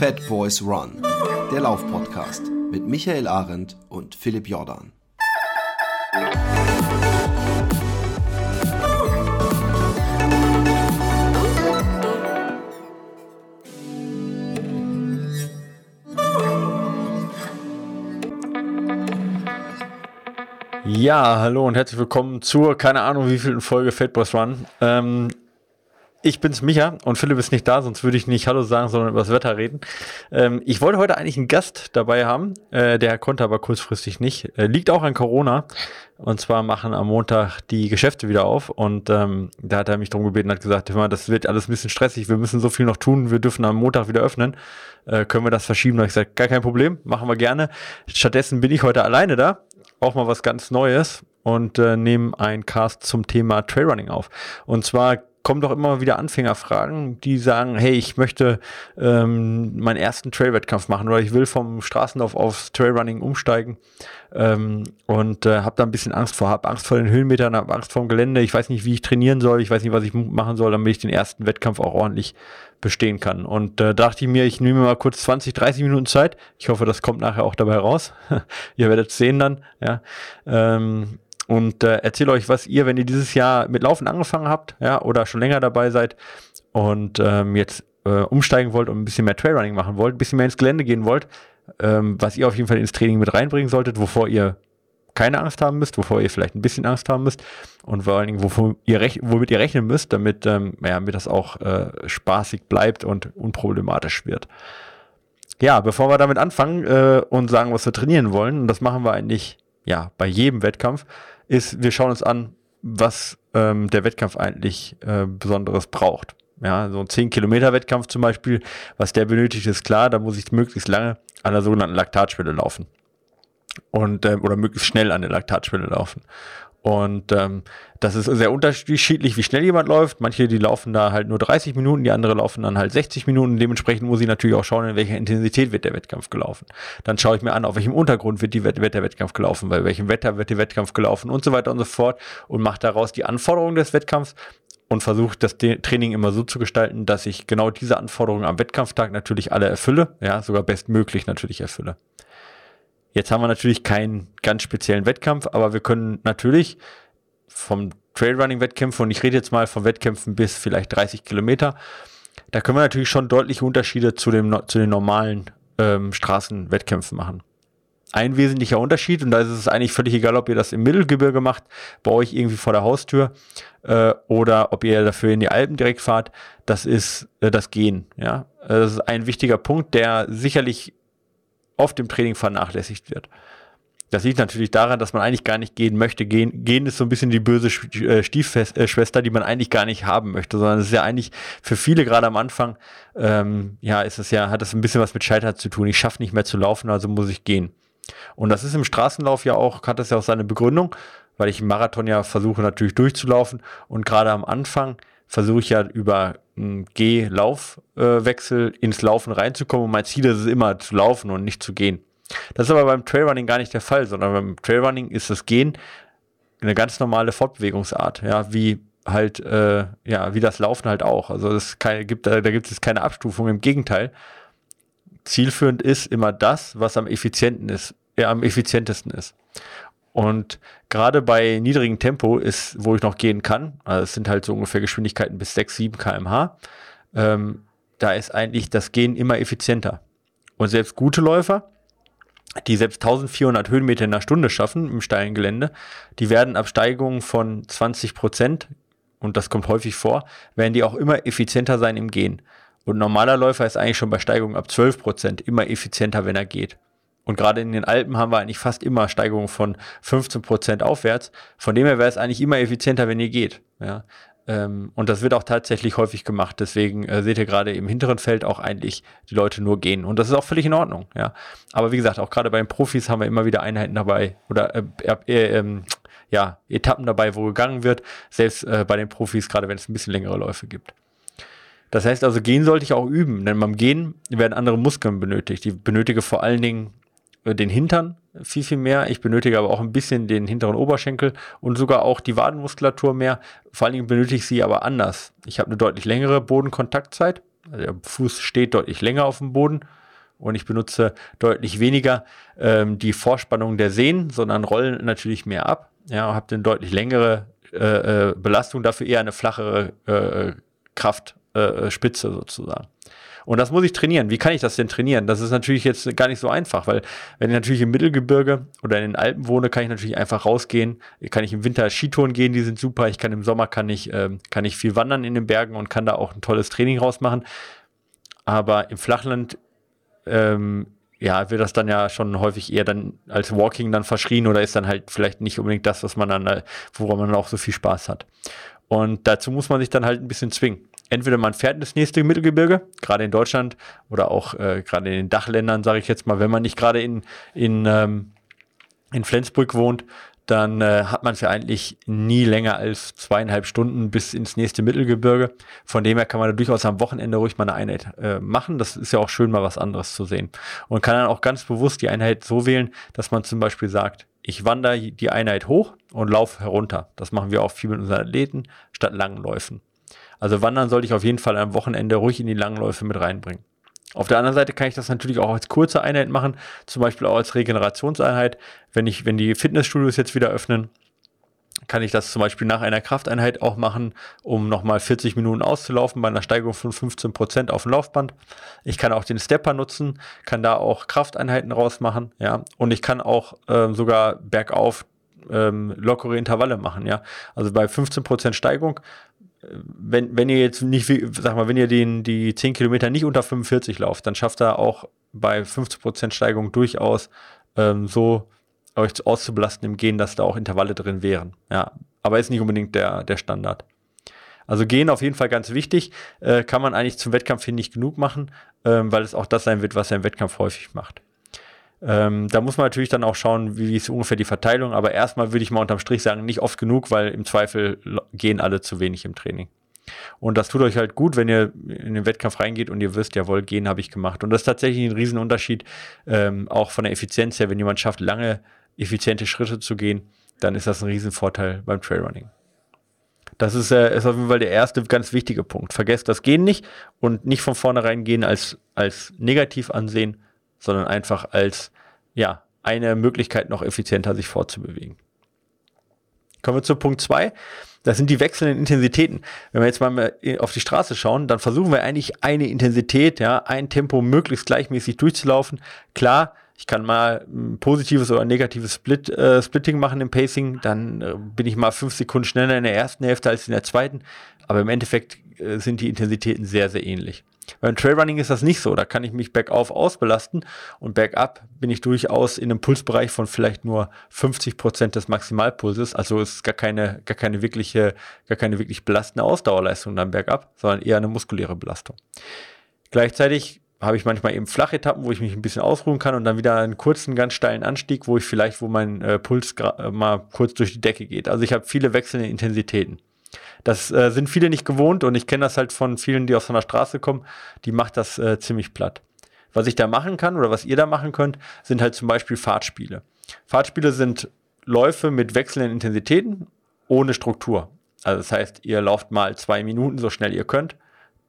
Fat Boys Run, der Laufpodcast mit Michael Arendt und Philipp Jordan. Ja, hallo und herzlich willkommen zur, keine Ahnung wie vielen Folge Fat Boys Run. Ähm, ich bin's Micha und Philipp ist nicht da, sonst würde ich nicht Hallo sagen, sondern über das Wetter reden. Ähm, ich wollte heute eigentlich einen Gast dabei haben, äh, der konnte aber kurzfristig nicht. Äh, liegt auch an Corona. Und zwar machen am Montag die Geschäfte wieder auf und ähm, da hat er mich darum gebeten, hat gesagt, mal, das wird alles ein bisschen stressig, wir müssen so viel noch tun, wir dürfen am Montag wieder öffnen. Äh, können wir das verschieben? Da ich gesagt, gar kein Problem, machen wir gerne. Stattdessen bin ich heute alleine da, auch mal was ganz Neues und äh, nehme einen Cast zum Thema Trailrunning auf. Und zwar kommen doch immer wieder Anfängerfragen, die sagen, hey, ich möchte ähm, meinen ersten Trailwettkampf machen oder ich will vom Straßenlauf aufs Trailrunning umsteigen ähm, und äh, habe da ein bisschen Angst vor, habe Angst vor den Höhenmetern, habe Angst vor dem Gelände, ich weiß nicht, wie ich trainieren soll, ich weiß nicht, was ich machen soll, damit ich den ersten Wettkampf auch ordentlich bestehen kann. Und äh, dachte ich mir, ich nehme mal kurz 20, 30 Minuten Zeit. Ich hoffe, das kommt nachher auch dabei raus. Ihr werdet sehen dann, ja. Ähm, und äh, erzähle euch, was ihr, wenn ihr dieses Jahr mit Laufen angefangen habt, ja, oder schon länger dabei seid und ähm, jetzt äh, umsteigen wollt und ein bisschen mehr Trailrunning machen wollt, ein bisschen mehr ins Gelände gehen wollt, ähm, was ihr auf jeden Fall ins Training mit reinbringen solltet, wovor ihr keine Angst haben müsst, wovor ihr vielleicht ein bisschen Angst haben müsst und vor allen Dingen, wovor ihr womit ihr rechnen müsst, damit, ähm, ja, damit das auch äh, spaßig bleibt und unproblematisch wird. Ja, bevor wir damit anfangen äh, und sagen, was wir trainieren wollen, und das machen wir eigentlich ja bei jedem Wettkampf, ist, wir schauen uns an, was ähm, der Wettkampf eigentlich äh, Besonderes braucht. Ja, so ein 10 Kilometer Wettkampf zum Beispiel, was der benötigt, ist klar, da muss ich möglichst lange an der sogenannten Laktatschwelle laufen. Und, äh, oder möglichst schnell an der Laktatschwelle laufen. Und ähm, das ist sehr unterschiedlich, wie schnell jemand läuft. Manche, die laufen da halt nur 30 Minuten, die andere laufen dann halt 60 Minuten. Dementsprechend muss ich natürlich auch schauen, in welcher Intensität wird der Wettkampf gelaufen. Dann schaue ich mir an, auf welchem Untergrund wird, die, wird der Wettkampf gelaufen, bei welchem Wetter wird der Wettkampf gelaufen und so weiter und so fort und mache daraus die Anforderungen des Wettkampfs und versuche das Training immer so zu gestalten, dass ich genau diese Anforderungen am Wettkampftag natürlich alle erfülle, ja, sogar bestmöglich natürlich erfülle. Jetzt haben wir natürlich keinen ganz speziellen Wettkampf, aber wir können natürlich vom Trailrunning-Wettkämpfen, und ich rede jetzt mal von Wettkämpfen bis vielleicht 30 Kilometer, da können wir natürlich schon deutliche Unterschiede zu, dem, zu den normalen ähm, Straßenwettkämpfen machen. Ein wesentlicher Unterschied, und da ist es eigentlich völlig egal, ob ihr das im Mittelgebirge macht, bei euch irgendwie vor der Haustür, äh, oder ob ihr dafür in die Alpen direkt fahrt, das ist äh, das Gehen. Ja? Das ist ein wichtiger Punkt, der sicherlich oft im Training vernachlässigt wird. Das liegt natürlich daran, dass man eigentlich gar nicht gehen möchte. Gehen, gehen ist so ein bisschen die böse äh, Stiefschwester, die man eigentlich gar nicht haben möchte, sondern es ist ja eigentlich für viele gerade am Anfang, ähm, ja, ist es ja, hat es ein bisschen was mit Scheitern zu tun. Ich schaffe nicht mehr zu laufen, also muss ich gehen. Und das ist im Straßenlauf ja auch, hat das ja auch seine Begründung, weil ich im Marathon ja versuche natürlich durchzulaufen und gerade am Anfang versuche ich ja über einen Geh-Laufwechsel äh, ins Laufen reinzukommen und mein Ziel ist es immer zu laufen und nicht zu gehen. Das ist aber beim Trailrunning gar nicht der Fall, sondern beim Trailrunning ist das Gehen eine ganz normale Fortbewegungsart, ja, wie halt, äh, ja, wie das Laufen halt auch. Also es gibt, da gibt es keine Abstufung, im Gegenteil. Zielführend ist immer das, was am effizienten ist, äh, am effizientesten ist. Und gerade bei niedrigem Tempo ist, wo ich noch gehen kann, also es sind halt so ungefähr Geschwindigkeiten bis 6, 7 kmh, ähm, da ist eigentlich das Gehen immer effizienter. Und selbst gute Läufer, die selbst 1400 Höhenmeter in der Stunde schaffen im steilen Gelände, die werden ab Steigungen von 20 Prozent, und das kommt häufig vor, werden die auch immer effizienter sein im Gehen. Und normaler Läufer ist eigentlich schon bei Steigungen ab 12 Prozent immer effizienter, wenn er geht. Und gerade in den Alpen haben wir eigentlich fast immer Steigerungen von 15 Prozent aufwärts. Von dem her wäre es eigentlich immer effizienter, wenn ihr geht. Ja. Ähm, und das wird auch tatsächlich häufig gemacht. Deswegen äh, seht ihr gerade im hinteren Feld auch eigentlich die Leute nur gehen. Und das ist auch völlig in Ordnung. Ja. Aber wie gesagt, auch gerade bei den Profis haben wir immer wieder Einheiten dabei oder äh, äh, ähm, ja, Etappen dabei, wo gegangen wird. Selbst äh, bei den Profis, gerade wenn es ein bisschen längere Läufe gibt. Das heißt also, gehen sollte ich auch üben, denn beim Gehen werden andere Muskeln benötigt. Die benötige vor allen Dingen äh, den Hintern viel, viel mehr. Ich benötige aber auch ein bisschen den hinteren Oberschenkel und sogar auch die Wadenmuskulatur mehr. Vor allen Dingen benötige ich sie aber anders. Ich habe eine deutlich längere Bodenkontaktzeit. Also der Fuß steht deutlich länger auf dem Boden und ich benutze deutlich weniger ähm, die Vorspannung der Sehnen, sondern rollen natürlich mehr ab. Ja, habe eine deutlich längere äh, äh, Belastung, dafür eher eine flachere äh, Kraftspitze äh, sozusagen. Und das muss ich trainieren. Wie kann ich das denn trainieren? Das ist natürlich jetzt gar nicht so einfach, weil wenn ich natürlich im Mittelgebirge oder in den Alpen wohne, kann ich natürlich einfach rausgehen. Kann ich im Winter Skitouren gehen, die sind super. Ich kann im Sommer kann ich, ähm, kann ich viel wandern in den Bergen und kann da auch ein tolles Training rausmachen. Aber im Flachland ähm, ja, wird das dann ja schon häufig eher dann als Walking dann verschrien oder ist dann halt vielleicht nicht unbedingt das, was man dann, äh, woran man auch so viel Spaß hat. Und dazu muss man sich dann halt ein bisschen zwingen entweder man fährt ins nächste Mittelgebirge, gerade in Deutschland oder auch äh, gerade in den Dachländern, sage ich jetzt mal, wenn man nicht gerade in, in, ähm, in Flensburg wohnt, dann äh, hat man es ja eigentlich nie länger als zweieinhalb Stunden bis ins nächste Mittelgebirge. Von dem her kann man da durchaus am Wochenende ruhig mal eine Einheit äh, machen. Das ist ja auch schön, mal was anderes zu sehen. Und kann dann auch ganz bewusst die Einheit so wählen, dass man zum Beispiel sagt, ich wandere die Einheit hoch und laufe herunter. Das machen wir auch viel mit unseren Athleten statt langen Läufen. Also Wandern sollte ich auf jeden Fall am Wochenende ruhig in die Langläufe mit reinbringen. Auf der anderen Seite kann ich das natürlich auch als kurze Einheit machen, zum Beispiel auch als Regenerationseinheit. Wenn ich, wenn die Fitnessstudios jetzt wieder öffnen, kann ich das zum Beispiel nach einer Krafteinheit auch machen, um nochmal 40 Minuten auszulaufen bei einer Steigerung von 15 Prozent auf dem Laufband. Ich kann auch den Stepper nutzen, kann da auch Krafteinheiten rausmachen, ja. Und ich kann auch äh, sogar bergauf ähm, lockere Intervalle machen, ja. Also bei 15 Prozent Steigung wenn, wenn ihr jetzt nicht, sag mal, wenn ihr den, die 10 Kilometer nicht unter 45 lauft, dann schafft er auch bei 50% Steigung durchaus ähm, so euch auszubelasten im Gehen, dass da auch Intervalle drin wären. Ja, aber ist nicht unbedingt der, der Standard. Also Gehen auf jeden Fall ganz wichtig, äh, kann man eigentlich zum Wettkampf hin nicht genug machen, ähm, weil es auch das sein wird, was er im Wettkampf häufig macht. Ähm, da muss man natürlich dann auch schauen, wie, wie ist ungefähr die Verteilung. Aber erstmal würde ich mal unterm Strich sagen, nicht oft genug, weil im Zweifel gehen alle zu wenig im Training. Und das tut euch halt gut, wenn ihr in den Wettkampf reingeht und ihr wisst, jawohl, gehen habe ich gemacht. Und das ist tatsächlich ein Riesenunterschied, ähm, auch von der Effizienz her. Wenn jemand schafft, lange, effiziente Schritte zu gehen, dann ist das ein Riesenvorteil beim Trailrunning. Das ist, äh, ist auf jeden Fall der erste ganz wichtige Punkt. Vergesst das Gehen nicht und nicht von vornherein gehen als, als negativ ansehen, sondern einfach als ja, eine Möglichkeit, noch effizienter sich fortzubewegen. Kommen wir zu Punkt zwei. Das sind die wechselnden Intensitäten. Wenn wir jetzt mal auf die Straße schauen, dann versuchen wir eigentlich eine Intensität, ja, ein Tempo möglichst gleichmäßig durchzulaufen. Klar, ich kann mal ein positives oder negatives Split, äh, Splitting machen im Pacing, dann äh, bin ich mal fünf Sekunden schneller in der ersten Hälfte als in der zweiten. Aber im Endeffekt äh, sind die Intensitäten sehr, sehr ähnlich. Beim Trailrunning ist das nicht so. Da kann ich mich bergauf ausbelasten und bergab bin ich durchaus in einem Pulsbereich von vielleicht nur 50 Prozent des Maximalpulses. Also ist gar keine, gar keine wirkliche, gar keine wirklich belastende Ausdauerleistung dann bergab, sondern eher eine muskuläre Belastung. Gleichzeitig habe ich manchmal eben flache Etappen, wo ich mich ein bisschen ausruhen kann und dann wieder einen kurzen, ganz steilen Anstieg, wo ich vielleicht, wo mein äh, Puls äh, mal kurz durch die Decke geht. Also ich habe viele wechselnde Intensitäten. Das äh, sind viele nicht gewohnt und ich kenne das halt von vielen, die aus einer Straße kommen, die macht das äh, ziemlich platt. Was ich da machen kann oder was ihr da machen könnt, sind halt zum Beispiel Fahrtspiele. Fahrtspiele sind Läufe mit wechselnden Intensitäten ohne Struktur. Also das heißt, ihr lauft mal zwei Minuten so schnell ihr könnt,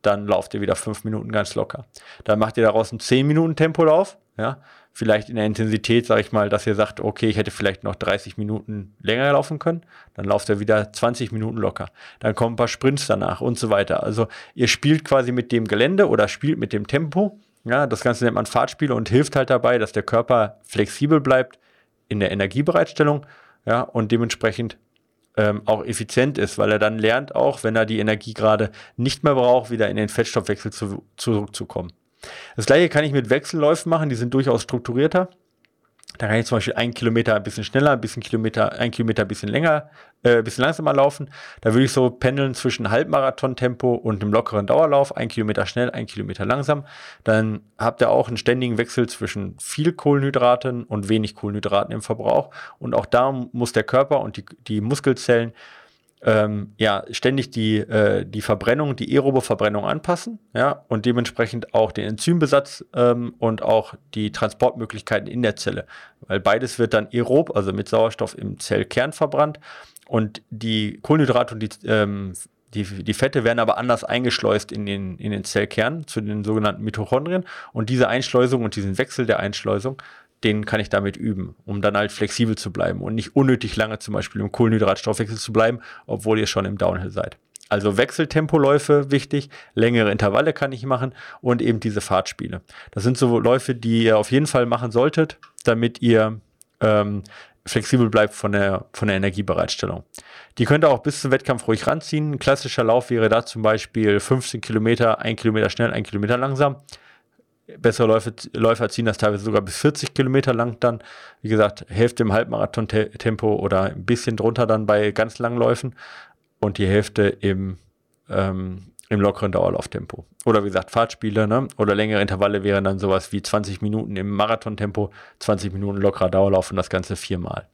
dann lauft ihr wieder fünf Minuten ganz locker. Dann macht ihr daraus einen zehn Minuten Tempolauf, ja, vielleicht in der Intensität, sage ich mal, dass ihr sagt, okay, ich hätte vielleicht noch 30 Minuten länger laufen können, dann lauft er wieder 20 Minuten locker. Dann kommen ein paar Sprints danach und so weiter. Also ihr spielt quasi mit dem Gelände oder spielt mit dem Tempo. Ja, das Ganze nennt man Fahrtspiele und hilft halt dabei, dass der Körper flexibel bleibt in der Energiebereitstellung, ja, und dementsprechend ähm, auch effizient ist, weil er dann lernt auch, wenn er die Energie gerade nicht mehr braucht, wieder in den Fettstoffwechsel zu, zurückzukommen. Das gleiche kann ich mit Wechselläufen machen, die sind durchaus strukturierter. Da kann ich zum Beispiel ein Kilometer ein bisschen schneller, ein bisschen Kilometer, ein Kilometer ein bisschen länger, äh, ein bisschen langsamer laufen. Da würde ich so pendeln zwischen Halbmarathon-Tempo und einem lockeren Dauerlauf. Ein Kilometer schnell, ein Kilometer langsam. Dann habt ihr auch einen ständigen Wechsel zwischen viel Kohlenhydraten und wenig Kohlenhydraten im Verbrauch. Und auch da muss der Körper und die, die Muskelzellen ähm, ja, ständig die, äh, die Verbrennung, die aerobe Verbrennung anpassen, ja, und dementsprechend auch den Enzymbesatz ähm, und auch die Transportmöglichkeiten in der Zelle. Weil beides wird dann aerob, also mit Sauerstoff im Zellkern verbrannt und die Kohlenhydrate und die ähm, Die, die Fette werden aber anders eingeschleust in den, in den Zellkern zu den sogenannten Mitochondrien. Und diese Einschleusung und diesen Wechsel der Einschleusung, den kann ich damit üben, um dann halt flexibel zu bleiben und nicht unnötig lange zum Beispiel im Kohlenhydratstoffwechsel zu bleiben, obwohl ihr schon im Downhill seid. Also Wechseltempoläufe wichtig, längere Intervalle kann ich machen und eben diese Fahrtspiele. Das sind so Läufe, die ihr auf jeden Fall machen solltet, damit ihr ähm, flexibel bleibt von der, von der Energiebereitstellung. Die könnt ihr auch bis zum Wettkampf ruhig ranziehen. Ein klassischer Lauf wäre da zum Beispiel 15 Kilometer, ein Kilometer schnell, ein Kilometer langsam. Bessere Läufe, Läufer ziehen das teilweise sogar bis 40 Kilometer lang dann. Wie gesagt, Hälfte im Halbmarathon-Tempo oder ein bisschen drunter dann bei ganz langen Läufen und die Hälfte im, ähm, im lockeren Dauerlauftempo. Oder wie gesagt, Fahrtspiele ne? oder längere Intervalle wären dann sowas wie 20 Minuten im Marathontempo, 20 Minuten lockerer Dauerlauf und das Ganze viermal.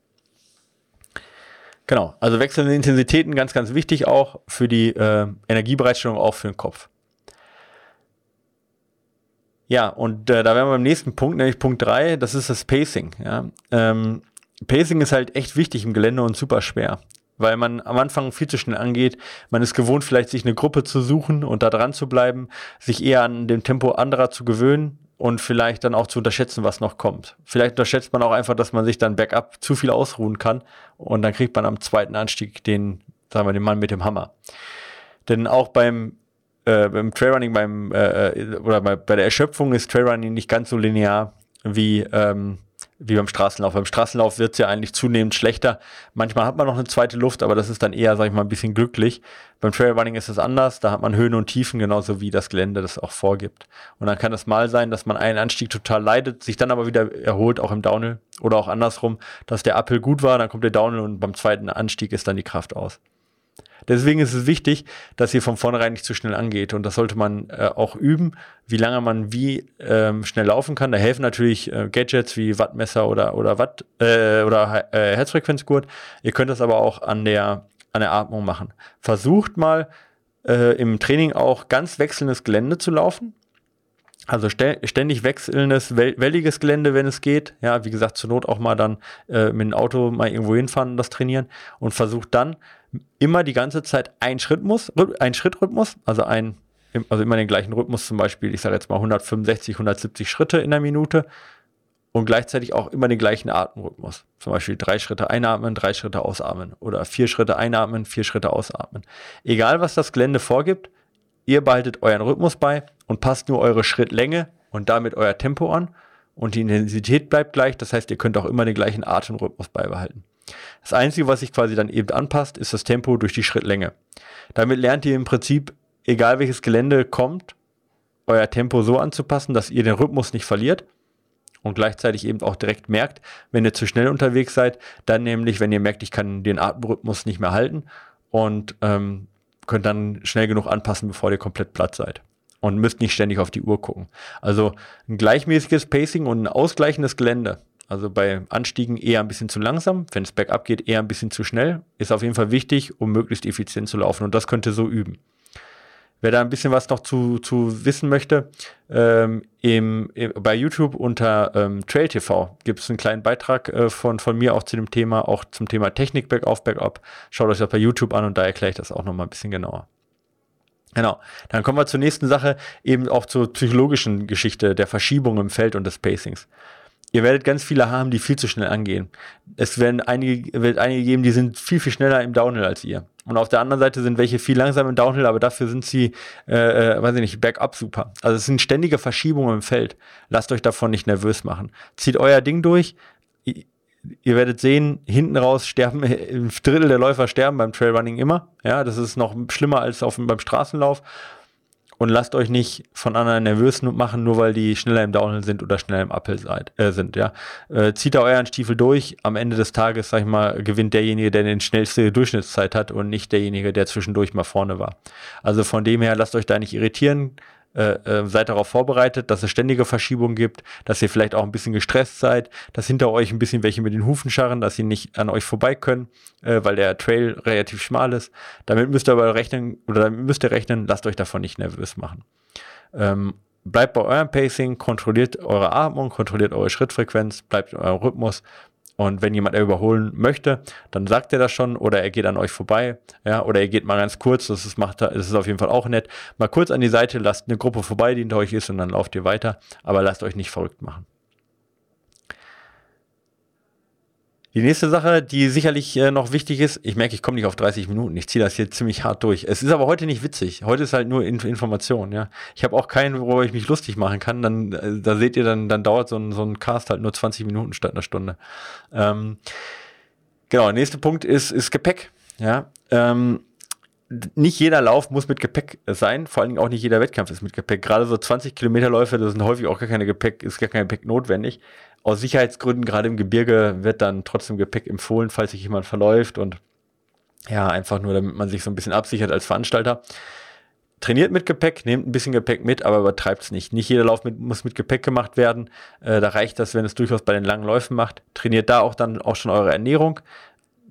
Genau, also wechselnde Intensitäten ganz, ganz wichtig auch für die äh, Energiebereitstellung, auch für den Kopf. Ja, und äh, da wären wir beim nächsten Punkt, nämlich Punkt 3, das ist das Pacing. Ja. Ähm, Pacing ist halt echt wichtig im Gelände und super schwer, weil man am Anfang viel zu schnell angeht. Man ist gewohnt, vielleicht sich eine Gruppe zu suchen und da dran zu bleiben, sich eher an dem Tempo anderer zu gewöhnen und vielleicht dann auch zu unterschätzen, was noch kommt. Vielleicht unterschätzt man auch einfach, dass man sich dann bergab zu viel ausruhen kann und dann kriegt man am zweiten Anstieg den, sagen wir, den Mann mit dem Hammer. Denn auch beim äh, beim Trailrunning, beim äh, äh, oder bei, bei der Erschöpfung ist Trailrunning nicht ganz so linear wie ähm, wie beim Straßenlauf. Beim Straßenlauf wird es ja eigentlich zunehmend schlechter. Manchmal hat man noch eine zweite Luft, aber das ist dann eher, sag ich mal, ein bisschen glücklich. Beim Trailrunning ist es anders. Da hat man Höhen und Tiefen, genauso wie das Gelände das auch vorgibt. Und dann kann es mal sein, dass man einen Anstieg total leidet, sich dann aber wieder erholt, auch im Downhill. Oder auch andersrum, dass der Uphill gut war, dann kommt der Downhill und beim zweiten Anstieg ist dann die Kraft aus. Deswegen ist es wichtig, dass ihr von vornherein nicht zu schnell angeht. Und das sollte man äh, auch üben, wie lange man wie ähm, schnell laufen kann. Da helfen natürlich äh, Gadgets wie Wattmesser oder, oder Watt äh, oder äh, Herzfrequenzgurt. Ihr könnt das aber auch an der, an der Atmung machen. Versucht mal äh, im Training auch ganz wechselndes Gelände zu laufen. Also ständig wechselndes, welliges Gelände, wenn es geht. Ja, wie gesagt, zur Not auch mal dann äh, mit dem Auto mal irgendwo hinfahren und das trainieren und versucht dann immer die ganze Zeit ein Schrittmus, ein Schrittrhythmus, also ein, also immer den gleichen Rhythmus, zum Beispiel, ich sage jetzt mal 165, 170 Schritte in der Minute und gleichzeitig auch immer den gleichen Atemrhythmus. Zum Beispiel drei Schritte einatmen, drei Schritte ausatmen oder vier Schritte einatmen, vier Schritte ausatmen. Egal, was das Gelände vorgibt, ihr behaltet euren Rhythmus bei und passt nur eure Schrittlänge und damit euer Tempo an und die Intensität bleibt gleich. Das heißt, ihr könnt auch immer den gleichen Atemrhythmus beibehalten. Das Einzige, was sich quasi dann eben anpasst, ist das Tempo durch die Schrittlänge. Damit lernt ihr im Prinzip, egal welches Gelände kommt, euer Tempo so anzupassen, dass ihr den Rhythmus nicht verliert und gleichzeitig eben auch direkt merkt, wenn ihr zu schnell unterwegs seid, dann nämlich, wenn ihr merkt, ich kann den Atemrhythmus nicht mehr halten und ähm, könnt dann schnell genug anpassen, bevor ihr komplett platt seid. Und müsst nicht ständig auf die Uhr gucken. Also ein gleichmäßiges Pacing und ein ausgleichendes Gelände also bei Anstiegen eher ein bisschen zu langsam, wenn es bergab geht, eher ein bisschen zu schnell. Ist auf jeden Fall wichtig, um möglichst effizient zu laufen. Und das könnt ihr so üben. Wer da ein bisschen was noch zu, zu wissen möchte, ähm, im, im, bei YouTube unter ähm, Trail TV gibt es einen kleinen Beitrag äh, von, von mir auch zu dem Thema, auch zum Thema Technik Bergauf, Bergab. Schaut euch das bei YouTube an und da erkläre ich das auch nochmal ein bisschen genauer. Genau, dann kommen wir zur nächsten Sache, eben auch zur psychologischen Geschichte der Verschiebung im Feld und des Pacings ihr werdet ganz viele haben, die viel zu schnell angehen. Es werden einige, wird einige geben, die sind viel, viel schneller im Downhill als ihr. Und auf der anderen Seite sind welche viel langsamer im Downhill, aber dafür sind sie, äh, äh, weiß ich nicht, bergab super. Also es sind ständige Verschiebungen im Feld. Lasst euch davon nicht nervös machen. Zieht euer Ding durch. Ihr werdet sehen, hinten raus sterben, ein Drittel der Läufer sterben beim Trailrunning immer. Ja, das ist noch schlimmer als auf, beim Straßenlauf und lasst euch nicht von anderen nervös machen, nur weil die schneller im Downhill sind oder schneller im Uphill seid, äh, sind. Ja, äh, zieht da euren Stiefel durch. Am Ende des Tages, sag ich mal, gewinnt derjenige, der den schnellste Durchschnittszeit hat und nicht derjenige, der zwischendurch mal vorne war. Also von dem her, lasst euch da nicht irritieren äh, äh, seid darauf vorbereitet, dass es ständige Verschiebungen gibt, dass ihr vielleicht auch ein bisschen gestresst seid, dass hinter euch ein bisschen welche mit den Hufen scharren, dass sie nicht an euch vorbei können, äh, weil der Trail relativ schmal ist. Damit müsst ihr aber rechnen, oder damit müsst ihr rechnen, lasst euch davon nicht nervös machen. Ähm, bleibt bei eurem Pacing, kontrolliert eure Atmung, kontrolliert eure Schrittfrequenz, bleibt in eurem Rhythmus Und wenn jemand überholen möchte, dann sagt er das schon oder er geht an euch vorbei, ja, oder er geht mal ganz kurz, das ist, macht, das ist auf jeden Fall auch nett. Mal kurz an die Seite, lasst eine Gruppe vorbei, die hinter euch ist und dann lauft ihr weiter, aber lasst euch nicht verrückt machen. Die nächste Sache, die sicherlich äh, noch wichtig ist, ich merke, ich komme nicht auf 30 Minuten, ich ziehe das hier ziemlich hart durch. Es ist aber heute nicht witzig. Heute ist halt nur Inf Information, ja. Ich habe auch keinen, worüber ich mich lustig machen kann. Dann, äh, da seht ihr, dann, dann dauert so ein, so ein Cast halt nur 20 Minuten statt einer Stunde. Ähm, genau, nächster Punkt ist, ist Gepäck. Ja. Ähm, nicht jeder Lauf muss mit Gepäck sein, vor allen Dingen auch nicht jeder Wettkampf ist mit Gepäck. Gerade so 20 Kilometerläufe, da sind häufig auch gar keine Gepäck, ist gar kein Gepäck notwendig aus Sicherheitsgründen, gerade im Gebirge, wird dann trotzdem Gepäck empfohlen, falls sich jemand verläuft und ja, einfach nur, damit man sich so ein bisschen absichert als Veranstalter. Trainiert mit Gepäck, nehmt ein bisschen Gepäck mit, aber übertreibt es nicht. Nicht jeder Lauf mit, muss mit Gepäck gemacht werden. Äh, da reicht das, wenn es durchaus bei den langen Läufen macht. Trainiert da auch dann auch schon eure Ernährung.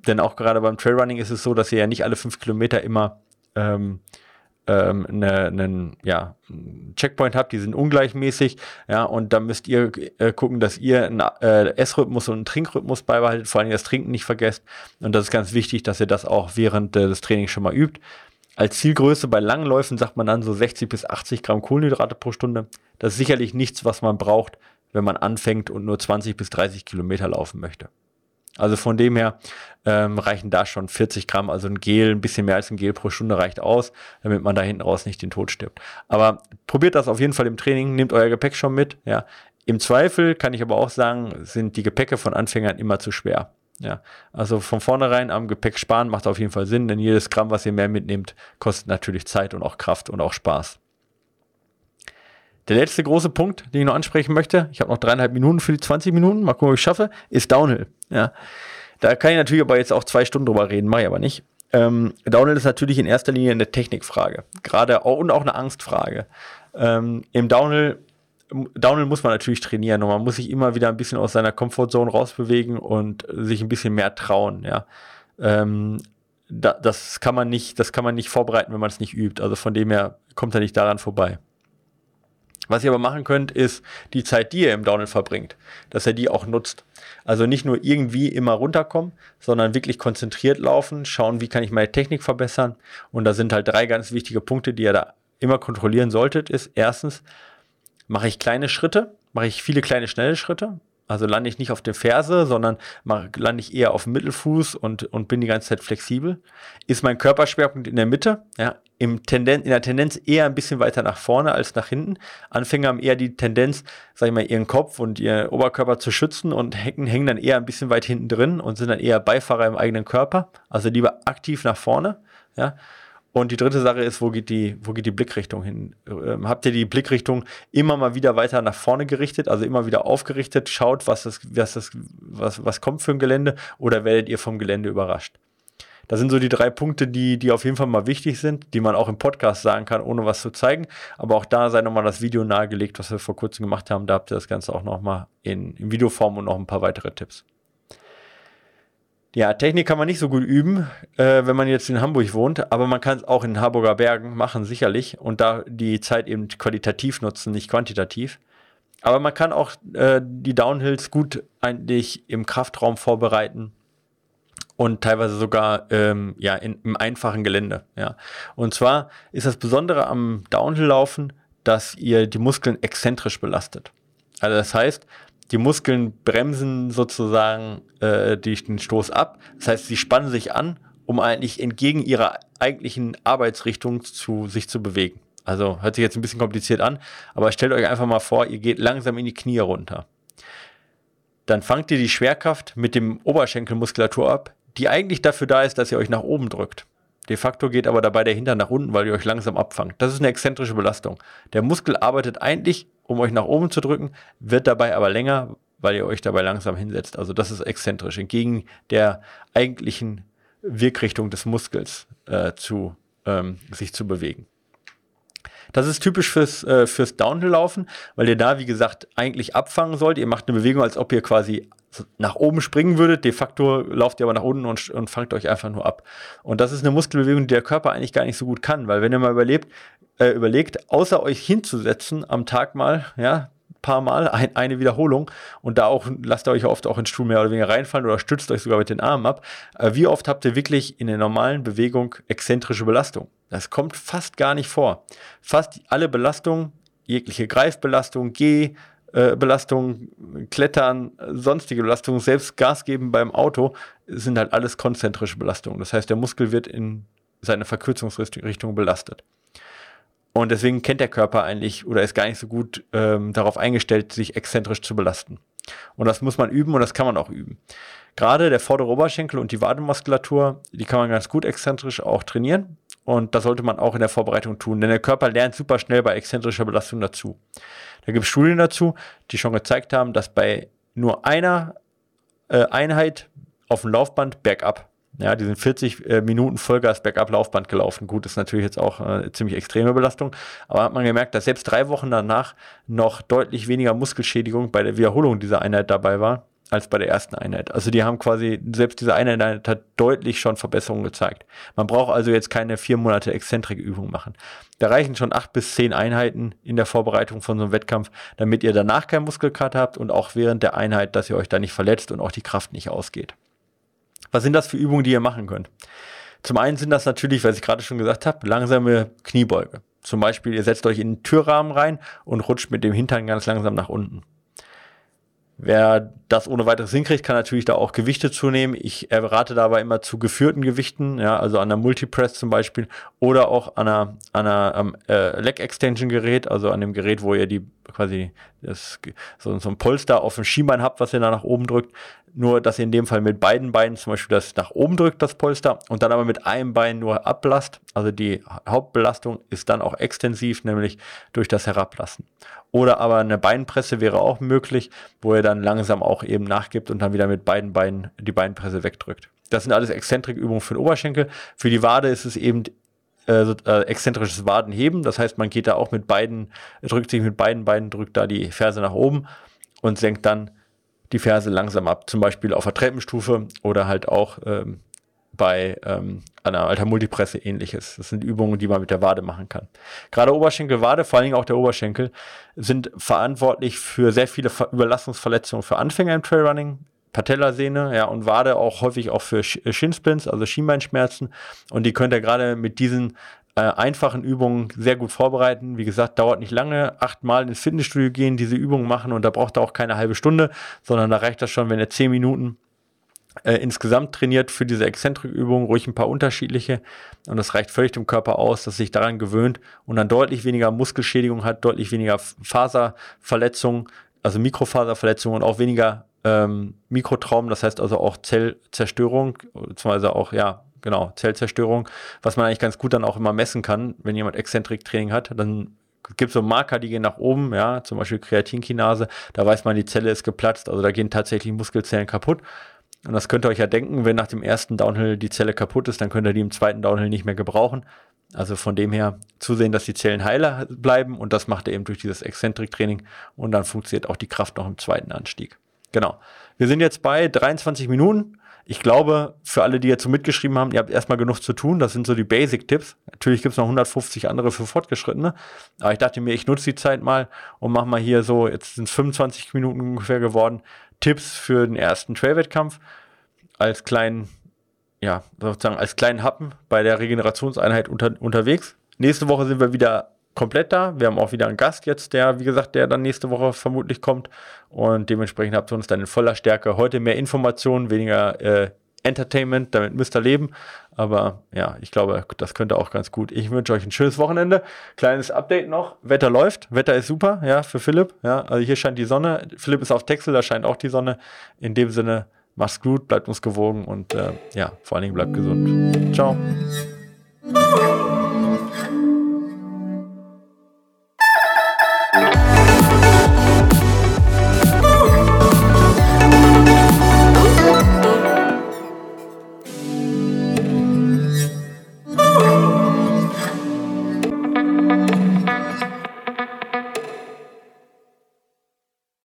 Denn auch gerade beim Trailrunning ist es so, dass ihr ja nicht alle fünf Kilometer immer ähm, ähm, eine, einen ja, Checkpoint habt, die sind ungleichmäßig, ja, und da müsst ihr äh, gucken, dass ihr einen äh, Essrhythmus und einen Trinkrhythmus beibehaltet, vor allem das Trinken nicht vergesst. Und das ist ganz wichtig, dass ihr das auch während äh, des Trainings schon mal übt. Als Zielgröße bei langen Läufen sagt man dann so 60 bis 80 Gramm Kohlenhydrate pro Stunde. Das ist sicherlich nichts, was man braucht, wenn man anfängt und nur 20 bis 30 Kilometer laufen möchte. Also von dem her ähm, reichen da schon 40 Gramm, also ein Gel, ein bisschen mehr als ein Gel pro Stunde reicht aus, damit man da hinten raus nicht den Tod stirbt. Aber probiert das auf jeden Fall im Training, nehmt euer Gepäck schon mit. Ja. Im Zweifel kann ich aber auch sagen, sind die Gepäcke von Anfängern immer zu schwer. Ja, also von vornherein am Gepäck sparen macht auf jeden Fall Sinn, denn jedes Gramm, was ihr mehr mitnehmt, kostet natürlich Zeit und auch Kraft und auch Spaß. Der letzte große Punkt, den ich noch ansprechen möchte, ich habe noch dreieinhalb Minuten für die 20 Minuten, mal gucken, ob ich schaffe, ist Downhill. Ja. Da kann ich natürlich aber jetzt auch zwei Stunden drüber reden, mache ich aber nicht. Ähm, Downhill ist natürlich in erster Linie eine Technikfrage, gerade auch, und auch eine Angstfrage. Ähm, Im Downhill, Downhill muss man natürlich trainieren und man muss sich immer wieder ein bisschen aus seiner Comfortzone rausbewegen und sich ein bisschen mehr trauen. Ja. Ähm, da, das kann man nicht, das kann man nicht vorbereiten, wenn man es nicht übt. Also von dem her kommt er nicht daran vorbei. Was ihr aber machen könnt, ist die Zeit, die ihr im Downhill verbringt, dass ihr die auch nutzt. Also nicht nur irgendwie immer runterkommen, sondern wirklich konzentriert laufen, schauen, wie kann ich meine Technik verbessern. Und da sind halt drei ganz wichtige Punkte, die ihr da immer kontrollieren solltet, ist erstens, mache ich kleine Schritte, mache ich viele kleine, schnelle Schritte. Also lande ich nicht auf der Ferse, sondern lande ich eher auf dem Mittelfuß und, und bin die ganze Zeit flexibel. Ist mein Körperschwerpunkt in der Mitte? Ja, im Tenden in der Tendenz eher ein bisschen weiter nach vorne als nach hinten. Anfänger haben eher die Tendenz, sag ich mal, ihren Kopf und ihren Oberkörper zu schützen und hängen, hängen dann eher ein bisschen weit hinten drin und sind dann eher Beifahrer im eigenen Körper. Also lieber aktiv nach vorne. Ja. Und die dritte Sache ist, wo geht die, wo geht die Blickrichtung hin? Ähm, habt ihr die Blickrichtung immer mal wieder weiter nach vorne gerichtet, also immer wieder aufgerichtet, schaut, was das, was das, was, was kommt für ein Gelände oder werdet ihr vom Gelände überrascht? Das sind so die drei Punkte, die, die auf jeden Fall mal wichtig sind, die man auch im Podcast sagen kann, ohne was zu zeigen. Aber auch da sei nochmal das Video nahegelegt, was wir vor kurzem gemacht haben. Da habt ihr das Ganze auch nochmal in, in Videoform und noch ein paar weitere Tipps. Ja, Technik kann man nicht so gut üben, äh, wenn man jetzt in Hamburg wohnt, aber man kann es auch in Harburger Bergen machen, sicherlich, und da die Zeit eben qualitativ nutzen, nicht quantitativ. Aber man kann auch äh, die Downhills gut eigentlich im Kraftraum vorbereiten und teilweise sogar ähm, ja, in, im einfachen Gelände. Ja. Und zwar ist das Besondere am Downhill-Laufen, dass ihr die Muskeln exzentrisch belastet. Also das heißt, die Muskeln bremsen sozusagen äh, den Stoß ab. Das heißt, sie spannen sich an, um eigentlich entgegen ihrer eigentlichen Arbeitsrichtung zu sich zu bewegen. Also hört sich jetzt ein bisschen kompliziert an, aber stellt euch einfach mal vor, ihr geht langsam in die Knie runter. Dann fangt ihr die Schwerkraft mit dem Oberschenkelmuskulatur ab, die eigentlich dafür da ist, dass ihr euch nach oben drückt. De facto geht aber dabei der Hintern nach unten, weil ihr euch langsam abfangt. Das ist eine exzentrische Belastung. Der Muskel arbeitet eigentlich, um euch nach oben zu drücken, wird dabei aber länger, weil ihr euch dabei langsam hinsetzt. Also das ist exzentrisch, entgegen der eigentlichen Wirkrichtung des Muskels äh, zu, ähm, sich zu bewegen. Das ist typisch fürs, äh, fürs Downhill-Laufen, weil ihr da, wie gesagt, eigentlich abfangen sollt. Ihr macht eine Bewegung, als ob ihr quasi nach oben springen würdet. De facto lauft ihr aber nach unten und, und fangt euch einfach nur ab. Und das ist eine Muskelbewegung, die der Körper eigentlich gar nicht so gut kann, weil wenn ihr mal überlebt, äh, überlegt, außer euch hinzusetzen am Tag mal, ja, paar Mal, ein, eine Wiederholung und da auch lasst ihr euch oft auch ins Stuhl mehr oder weniger reinfallen oder stützt euch sogar mit den Armen ab. Äh, wie oft habt ihr wirklich in der normalen Bewegung exzentrische Belastung? Das kommt fast gar nicht vor. Fast alle Belastungen, jegliche Greifbelastung, Geh, Belastung, Klettern, sonstige Belastungen, selbst Gas geben beim Auto, sind halt alles konzentrische Belastungen. Das heißt, der Muskel wird in seine Verkürzungsrichtung belastet. Und deswegen kennt der Körper eigentlich oder ist gar nicht so gut ähm, darauf eingestellt, sich exzentrisch zu belasten. Und das muss man üben und das kann man auch üben. Gerade der vordere Oberschenkel und die Wadenmuskulatur, die kann man ganz gut exzentrisch auch trainieren. Und das sollte man auch in der Vorbereitung tun, denn der Körper lernt super schnell bei exzentrischer Belastung dazu. Da gibt es Studien dazu, die schon gezeigt haben, dass bei nur einer äh, Einheit auf dem Laufband bergab ja, die sind 40 äh, Minuten Vollgas bergab Laufband gelaufen. Gut, ist natürlich jetzt auch äh, ziemlich extreme Belastung. Aber hat man gemerkt, dass selbst drei Wochen danach noch deutlich weniger Muskelschädigung bei der Wiederholung dieser Einheit dabei war, als bei der ersten Einheit. Also die haben quasi, selbst diese Einheit hat deutlich schon Verbesserungen gezeigt. Man braucht also jetzt keine vier Monate Exzentrikübung machen. Da reichen schon acht bis zehn Einheiten in der Vorbereitung von so einem Wettkampf, damit ihr danach keinen Muskelkater habt und auch während der Einheit, dass ihr euch da nicht verletzt und auch die Kraft nicht ausgeht. Was sind das für Übungen, die ihr machen könnt? Zum einen sind das natürlich, was ich gerade schon gesagt habe, langsame Kniebeuge. Zum Beispiel, ihr setzt euch in den Türrahmen rein und rutscht mit dem Hintern ganz langsam nach unten. Wer das ohne weiteres hinkriegt, kann natürlich da auch Gewichte zunehmen. Ich rate dabei immer zu geführten Gewichten, ja, also an der Multipress zum Beispiel oder auch an einer, an einer ähm, äh, Leg Extension Gerät, also an dem Gerät, wo ihr die quasi das, so, so ein Polster auf dem Schienbein habt, was ihr da nach oben drückt. Nur, dass ihr in dem Fall mit beiden Beinen zum Beispiel das nach oben drückt, das Polster, und dann aber mit einem Bein nur ablasst. Also die Hauptbelastung ist dann auch extensiv, nämlich durch das Herablassen. Oder aber eine Beinpresse wäre auch möglich, wo ihr dann langsam auch eben nachgibt und dann wieder mit beiden Beinen die Beinpresse wegdrückt. Das sind alles Exzentrikübungen für den Oberschenkel. Für die Wade ist es eben äh, äh, exzentrisches Wadenheben. Das heißt, man geht da auch mit beiden, drückt sich mit beiden Beinen, drückt da die Ferse nach oben und senkt dann die Ferse langsam ab, zum Beispiel auf der Treppenstufe oder halt auch ähm, bei ähm, einer alter Multipresse ähnliches. Das sind Übungen, die man mit der Wade machen kann. Gerade Oberschenkel, Wade, vor allen Dingen auch der Oberschenkel, sind verantwortlich für sehr viele Ver Überlastungsverletzungen für Anfänger im Trailrunning. Patellasehne, ja, und Wade auch häufig auch für Shinsplints, also Schienbeinschmerzen. Und die könnt ihr gerade mit diesen äh, einfachen Übungen sehr gut vorbereiten. Wie gesagt, dauert nicht lange. Achtmal ins Fitnessstudio gehen, diese Übungen machen und da braucht ihr auch keine halbe Stunde, sondern da reicht das schon, wenn ihr zehn Minuten äh, insgesamt trainiert für diese Exzentrikübungen, ruhig ein paar unterschiedliche. Und das reicht völlig dem Körper aus, dass sich daran gewöhnt und dann deutlich weniger Muskelschädigung hat, deutlich weniger Faserverletzungen, also Mikrofaserverletzungen und auch weniger ähm, Mikrotraumen, das heißt also auch Zellzerstörung, beziehungsweise auch, ja, genau, Zellzerstörung, was man eigentlich ganz gut dann auch immer messen kann, wenn jemand Exzentrik-Training hat, dann gibt es so Marker, die gehen nach oben, ja, zum Beispiel Kreatinkinase, da weiß man, die Zelle ist geplatzt, also da gehen tatsächlich Muskelzellen kaputt. Und das könnt ihr euch ja denken, wenn nach dem ersten Downhill die Zelle kaputt ist, dann könnt ihr die im zweiten Downhill nicht mehr gebrauchen. Also von dem her zusehen, dass die Zellen heiler bleiben und das macht er eben durch dieses Exzentrik-Training und dann funktioniert auch die Kraft noch im zweiten Anstieg. Genau. Wir sind jetzt bei 23 Minuten ich glaube, für alle, die jetzt so mitgeschrieben haben, ihr habt erstmal genug zu tun. Das sind so die Basic-Tipps. Natürlich gibt es noch 150 andere für Fortgeschrittene. Aber ich dachte mir, ich nutze die Zeit mal und mache mal hier so, jetzt sind es 25 Minuten ungefähr geworden, Tipps für den ersten Trail-Wettkampf als kleinen, ja, sozusagen als kleinen Happen bei der Regenerationseinheit unter, unterwegs. Nächste Woche sind wir wieder komplett da. Wir haben auch wieder einen Gast jetzt, der, wie gesagt, der dann nächste Woche vermutlich kommt. Und dementsprechend habt ihr uns dann in voller Stärke heute mehr Informationen, weniger äh, Entertainment, damit müsst ihr leben. Aber ja, ich glaube, das könnte auch ganz gut. Ich wünsche euch ein schönes Wochenende. Kleines Update noch. Wetter läuft. Wetter ist super, ja, für Philipp. Ja, also hier scheint die Sonne. Philipp ist auf Texel, da scheint auch die Sonne. In dem Sinne, macht's gut, bleibt uns gewogen und äh, ja, vor allen Dingen bleibt gesund. Ciao.